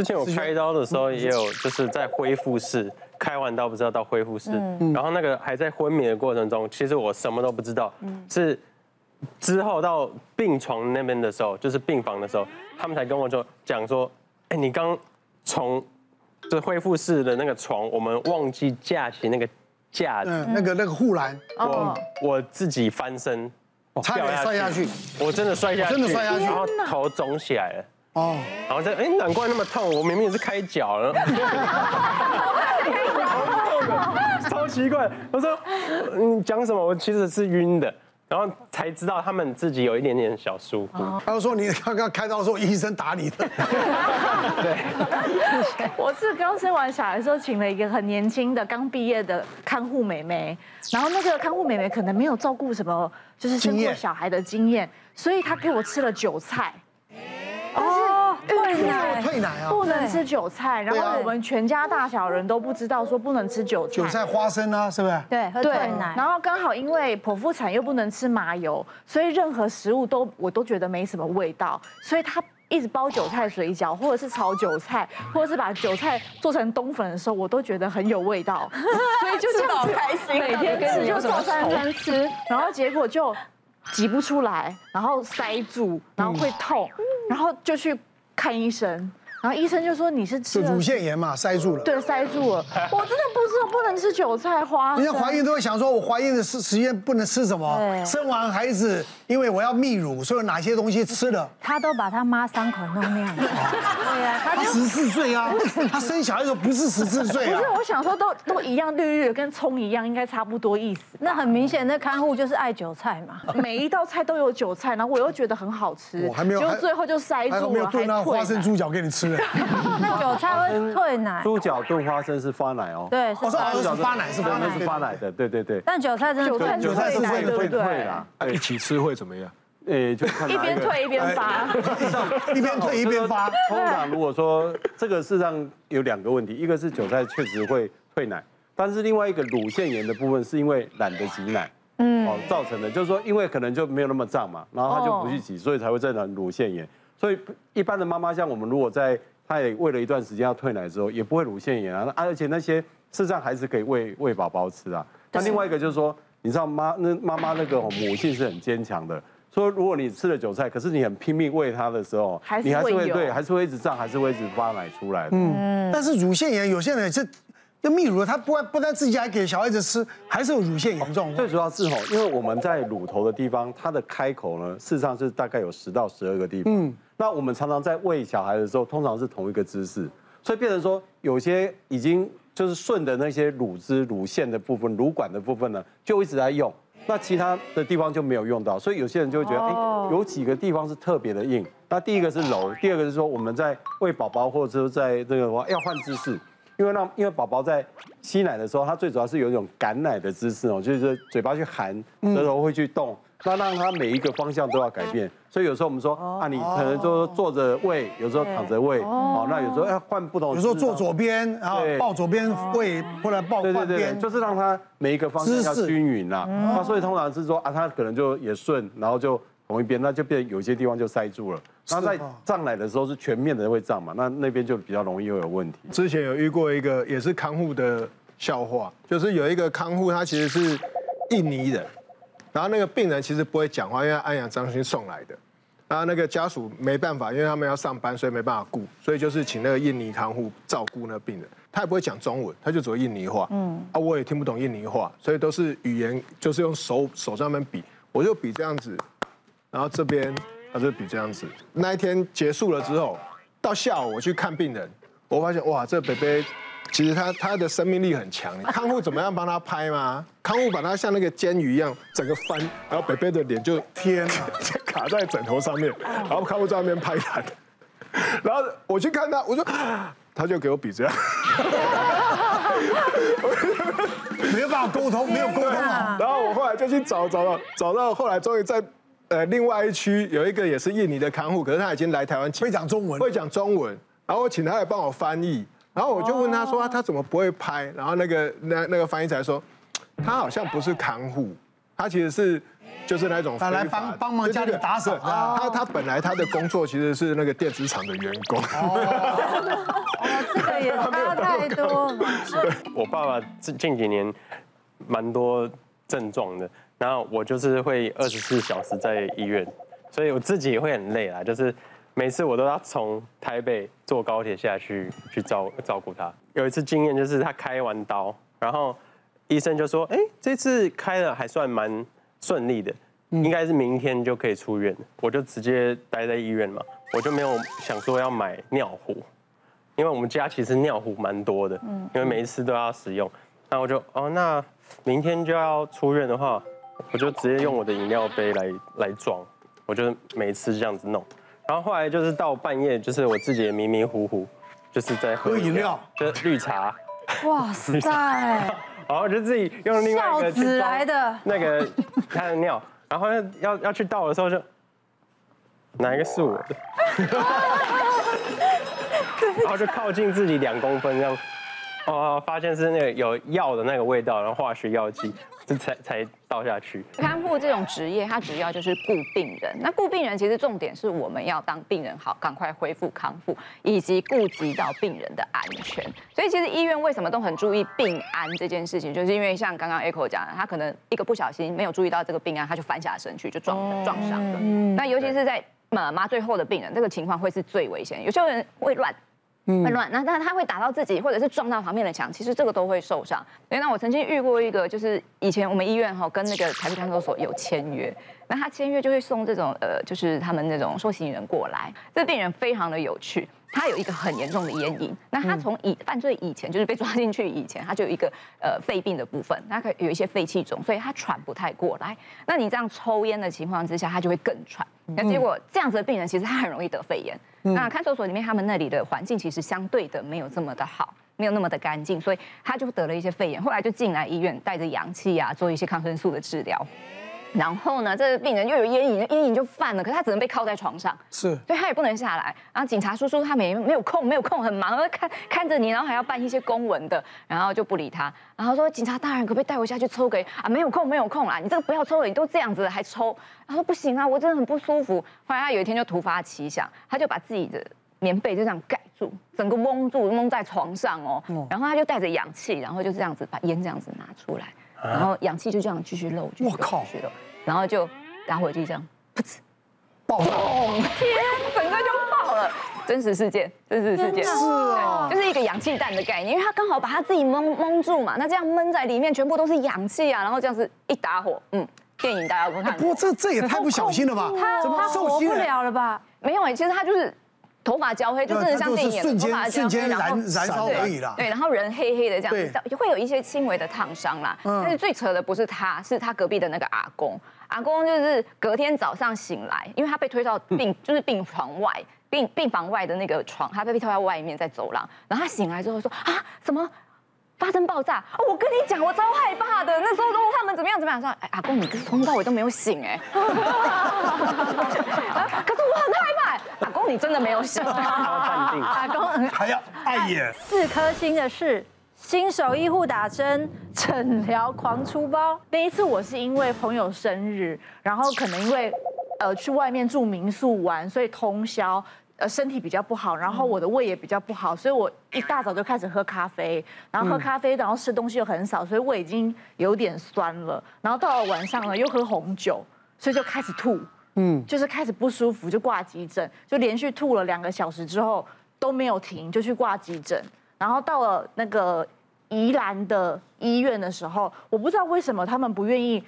之前我开刀的时候也有，就是在恢复室开完刀，不知道到恢复室，然后那个还在昏迷的过程中，其实我什么都不知道，是之后到病床那边的时候，就是病房的时候，他们才跟我说讲说，哎，你刚从这恢复室的那个床，我们忘记架起那个架子，那个那个护栏，我我自己翻身，差点摔下去，我真的摔下去，真的摔下去，然后头肿起来了。哦，然后再哎，难怪那么痛，我明明是开脚了，超奇怪。我说你讲什么？我其实是晕的，然后才知道他们自己有一点点小疏忽。他说你刚刚开刀的时候，医生打你的。对，我是刚生完小孩的时候，请了一个很年轻的刚毕业的看护美眉，然后那个看护美眉可能没有照顾什么，就是生过小孩的经验，所以她给我吃了韭菜。哦，退奶，退奶啊，不能吃韭菜。然后我们全家大小人都不知道说不能吃韭菜。韭菜花生啊，是不是？对，会退奶。然后刚好因为剖腹产又不能吃麻油，所以任何食物都我都觉得没什么味道。所以他一直包韭菜水饺，或者是炒韭菜，或者是把韭菜做成冬粉的时候，我都觉得很有味道。所以就这样开心，每天跟就做三餐吃，然后结果就挤不出来，然后塞住，然后会痛。然后就去看医生。然后医生就说你是吃乳腺炎嘛，塞住了。对，塞住了。我真的不知道不能吃韭菜花。人家怀孕都会想说，我怀孕的时时间不能吃什么？生完孩子，因为我要泌乳，所以哪些东西吃了？他都把他妈伤口弄那样。对啊，他十四岁啊，他生小孩的时候不是十四岁啊。不是，我想说都都一样绿绿的，跟葱一样，应该差不多意思。那很明显，那看护就是爱韭菜嘛，每一道菜都有韭菜，然后我又觉得很好吃，我还没有，就最后就塞住了，还没有炖那花生猪脚给你吃。韭菜会退奶，猪脚炖花生是发奶哦。对，我说猪脚是发奶，是发奶，是发奶的，对对对。但韭菜真的，韭菜是会会退啦。一起吃会怎么样？诶，就看一边退一边发，一边退一边发。通常如果说这个事实上有两个问题，一个是韭菜确实会退奶，但是另外一个乳腺炎的部分是因为懒得挤奶，嗯，哦造成的，就是说因为可能就没有那么胀嘛，然后他就不去挤，所以才会造成乳腺炎。所以一般的妈妈，像我们如果在她也喂了一段时间要退奶之后，也不会乳腺炎啊。而且那些事实上还是可以喂喂宝宝吃啊。那另外一个就是说，你知道妈那妈妈那个母性是很坚强的。说如果你吃了韭菜，可是你很拼命喂她的时候，你还是会对，还是会一直胀，还是会一直发奶出来的。嗯。但是乳腺炎有些人是要泌乳，他不不但自己还给小孩子吃，还是有乳腺炎状况。最主要是吼，因为我们在乳头的地方，它的开口呢，事实上是大概有十到十二个地方。嗯。那我们常常在喂小孩的时候，通常是同一个姿势，所以变成说有些已经就是顺的那些乳汁、乳腺的部分、乳管的部分呢，就一直在用，那其他的地方就没有用到，所以有些人就会觉得，哎，有几个地方是特别的硬。那第一个是揉，第二个是说我们在喂宝宝或者说在这个要换姿势，因为让因为宝宝在吸奶的时候，他最主要是有一种赶奶的姿势哦，就是嘴巴去含，舌头会去动。那让他每一个方向都要改变，所以有时候我们说啊，你可能就坐着喂，有时候躺着喂，哦，那有时候要换不同，有时候坐左边，然后抱左边喂，或者抱换边，就是让他每一个方向要均匀啦。那所以通常是说啊，他可能就也顺，然后就同一边，那就变有些地方就塞住了。那在胀奶的时候是全面的会胀嘛，那那边就比较容易会有问题。之前有遇过一个也是看护的笑话，就是有一个看护他其实是印尼人。然后那个病人其实不会讲话，因为安阳中心送来的。然后那个家属没办法，因为他们要上班，所以没办法顾，所以就是请那个印尼看护照顾那个病人。他也不会讲中文，他就只会印尼话。嗯。啊，我也听不懂印尼话，所以都是语言，就是用手手上面比，我就比这样子，然后这边他就比这样子。那一天结束了之后，到下午我去看病人，我发现哇，这北北。其实他他的生命力很强，康护怎么样帮他拍吗？康护把他像那个煎鱼一样整个翻，然后北北的脸就天卡在枕头上面，然后康护在那边拍他，然后我去看他，我说他就给我比这样，没有办法沟通，没有沟通啊。然后我后来就去找找到找到，后来终于在呃另外一区有一个也是印尼的看护，可是他已经来台湾，会讲中文，会讲中文，然后我请他来帮我翻译。然后我就问他说：“他怎么不会拍？”然后那个那那个翻译才说：“他好像不是看护，他其实是就是那种来帮帮忙家里打扫啊他他本来他的工作其实是那个电子厂的员工。这个也差太多。我爸爸近近几年蛮多症状的，然后我就是会二十四小时在医院，所以我自己也会很累啦。就是每次我都要从台北坐高铁下去去照照顾他。有一次经验就是他开完刀，然后医生就说：“哎，这次开的还算蛮顺利的，应该是明天就可以出院。”我就直接待在医院嘛，我就没有想说要买尿壶。因为我们家其实尿壶蛮多的，因为每一次都要使用，那我就哦，那明天就要出院的话，我就直接用我的饮料杯来来装，我就每次这样子弄，然后后来就是到半夜，就是我自己也迷迷糊糊，就是在喝饮料，就是绿茶，哇塞，然后就自己用另外一个子来的那个 他的尿，然后要要去倒的时候就哪一个是我的？然后就靠近自己两公分这样，哦，发现是那个有药的那个味道，然后化学药剂，这 才才倒下去。看护这种职业，它主要就是顾病人。那顾病人其实重点是我们要当病人好，赶快恢复康复，以及顾及到病人的安全。所以其实医院为什么都很注意病安这件事情，就是因为像刚刚 Echo 讲的，他可能一个不小心没有注意到这个病安，他就翻下身去就撞撞伤了。那尤其是在麻麻醉后的病人，这个情况会是最危险。有些人会乱。会乱，那但他会打到自己，或者是撞到旁边的墙，其实这个都会受伤。所以那我曾经遇过一个，就是以前我们医院哈跟那个台北看守所有签约，那他签约就会送这种呃，就是他们那种受刑人过来。这病人非常的有趣，他有一个很严重的烟瘾。那他从以犯罪以前，就是被抓进去以前，他就有一个呃肺病的部分，他可以有一些肺气肿，所以他喘不太过来。那你这样抽烟的情况之下，他就会更喘。那结果这样子的病人，其实他很容易得肺炎。那看守所里面，他们那里的环境其实相对的没有这么的好，没有那么的干净，所以他就得了一些肺炎，后来就进来医院，带着氧气啊，做一些抗生素的治疗。然后呢，这个病人又有烟瘾，烟瘾就犯了，可是他只能被铐在床上，是，所以他也不能下来。然后警察叔叔他没没有空，没有空，很忙，看看着你，然后还要办一些公文的，然后就不理他。然后说警察大人，可不可以带我下去抽个？啊，没有空，没有空啦，你这个不要抽了，你都这样子了还抽。他说不行啊，我真的很不舒服。后来他有一天就突发奇想，他就把自己的棉被就这样盖住，整个蒙住，蒙在床上哦。然后他就带着氧气，然后就这样子把烟这样子拿出来，然后氧气就这样继续漏，我靠，继续漏，然后就。打火机这样，噗呲，爆炸！天，整个就爆了！真实事件，真实事件，是啊，就是一个氧气弹的概念，因为他刚好把他自己蒙蒙住嘛，那这样闷在里面，全部都是氧气啊，然后这样子一打火，嗯，电影大家不看。不过这这也太不小心了吧？他他活不了了吧？没有哎，其实他就是头发焦黑，就真的像电影，头发焦黑，然后燃烧而已啦。对，然后人黑黑的这样子，会有一些轻微的烫伤啦。但是最扯的不是他，是他隔壁的那个阿公。阿公就是隔天早上醒来，因为他被推到病，就是病床外，病病房外的那个床，他被推到外面，在走廊。然后他醒来之后说啊，什么发生爆炸？哦，我跟你讲，我超害怕的。那时候都他们怎么样怎么样？说，哎，阿公，你从头到尾都没有醒 哎。可是我很害怕。你真的没有醒。阿公还要爱演。四颗星的是。新手医护打针，诊疗狂出包。那一次我是因为朋友生日，然后可能因为呃去外面住民宿玩，所以通宵，呃身体比较不好，然后我的胃也比较不好，所以我一大早就开始喝咖啡，然后喝咖啡，然后吃东西又很少，所以胃已经有点酸了。然后到了晚上呢，又喝红酒，所以就开始吐，嗯，就是开始不舒服，就挂急诊，就连续吐了两个小时之后都没有停，就去挂急诊。然后到了那个宜兰的医院的时候，我不知道为什么他们不愿意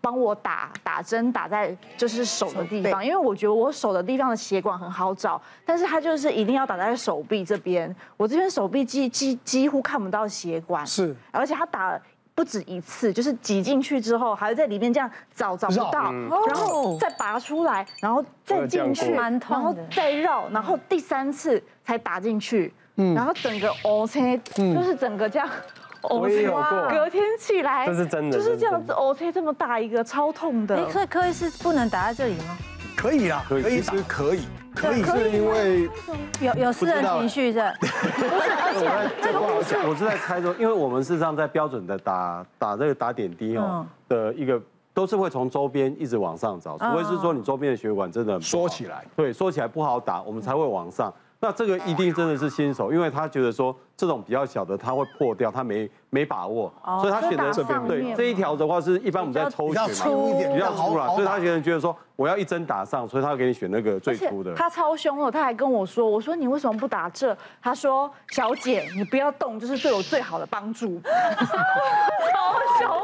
帮我打打针，打在就是手的地方，因为我觉得我手的地方的血管很好找，但是他就是一定要打在手臂这边，我这边手臂几几几乎看不到血管，是，而且他打了不止一次，就是挤进去之后，还要在里面这样找找不到，然后再拔出来，然后再进去，然后再绕，然后第三次才打进去。嗯，然后整个 OK，就是整个这样，OK，隔天起来，这是真的，就是这样子 OK，这么大一个，超痛的。所以柯医师不能打在这里吗？可以啊，可以，其实可以，可以。是因为有有私人情绪在。不是，而且这个我是我是在猜说，因为我们事实上在标准的打打这个打点滴哦的一个都是会从周边一直往上找，除非是说你周边的血管真的缩起来，对，缩起来不好打，我们才会往上。那这个一定真的是新手，因为他觉得说这种比较小的他会破掉，他没没把握，所以他选择这边。对，这一条的话是一般我们在抽血嘛，比较粗了，所以他现在觉得说我要一针打上，所以他会给你选那个最粗的。他超凶了，他还跟我说，我说你为什么不打这？他说小姐你不要动，就是对我最好的帮助。超凶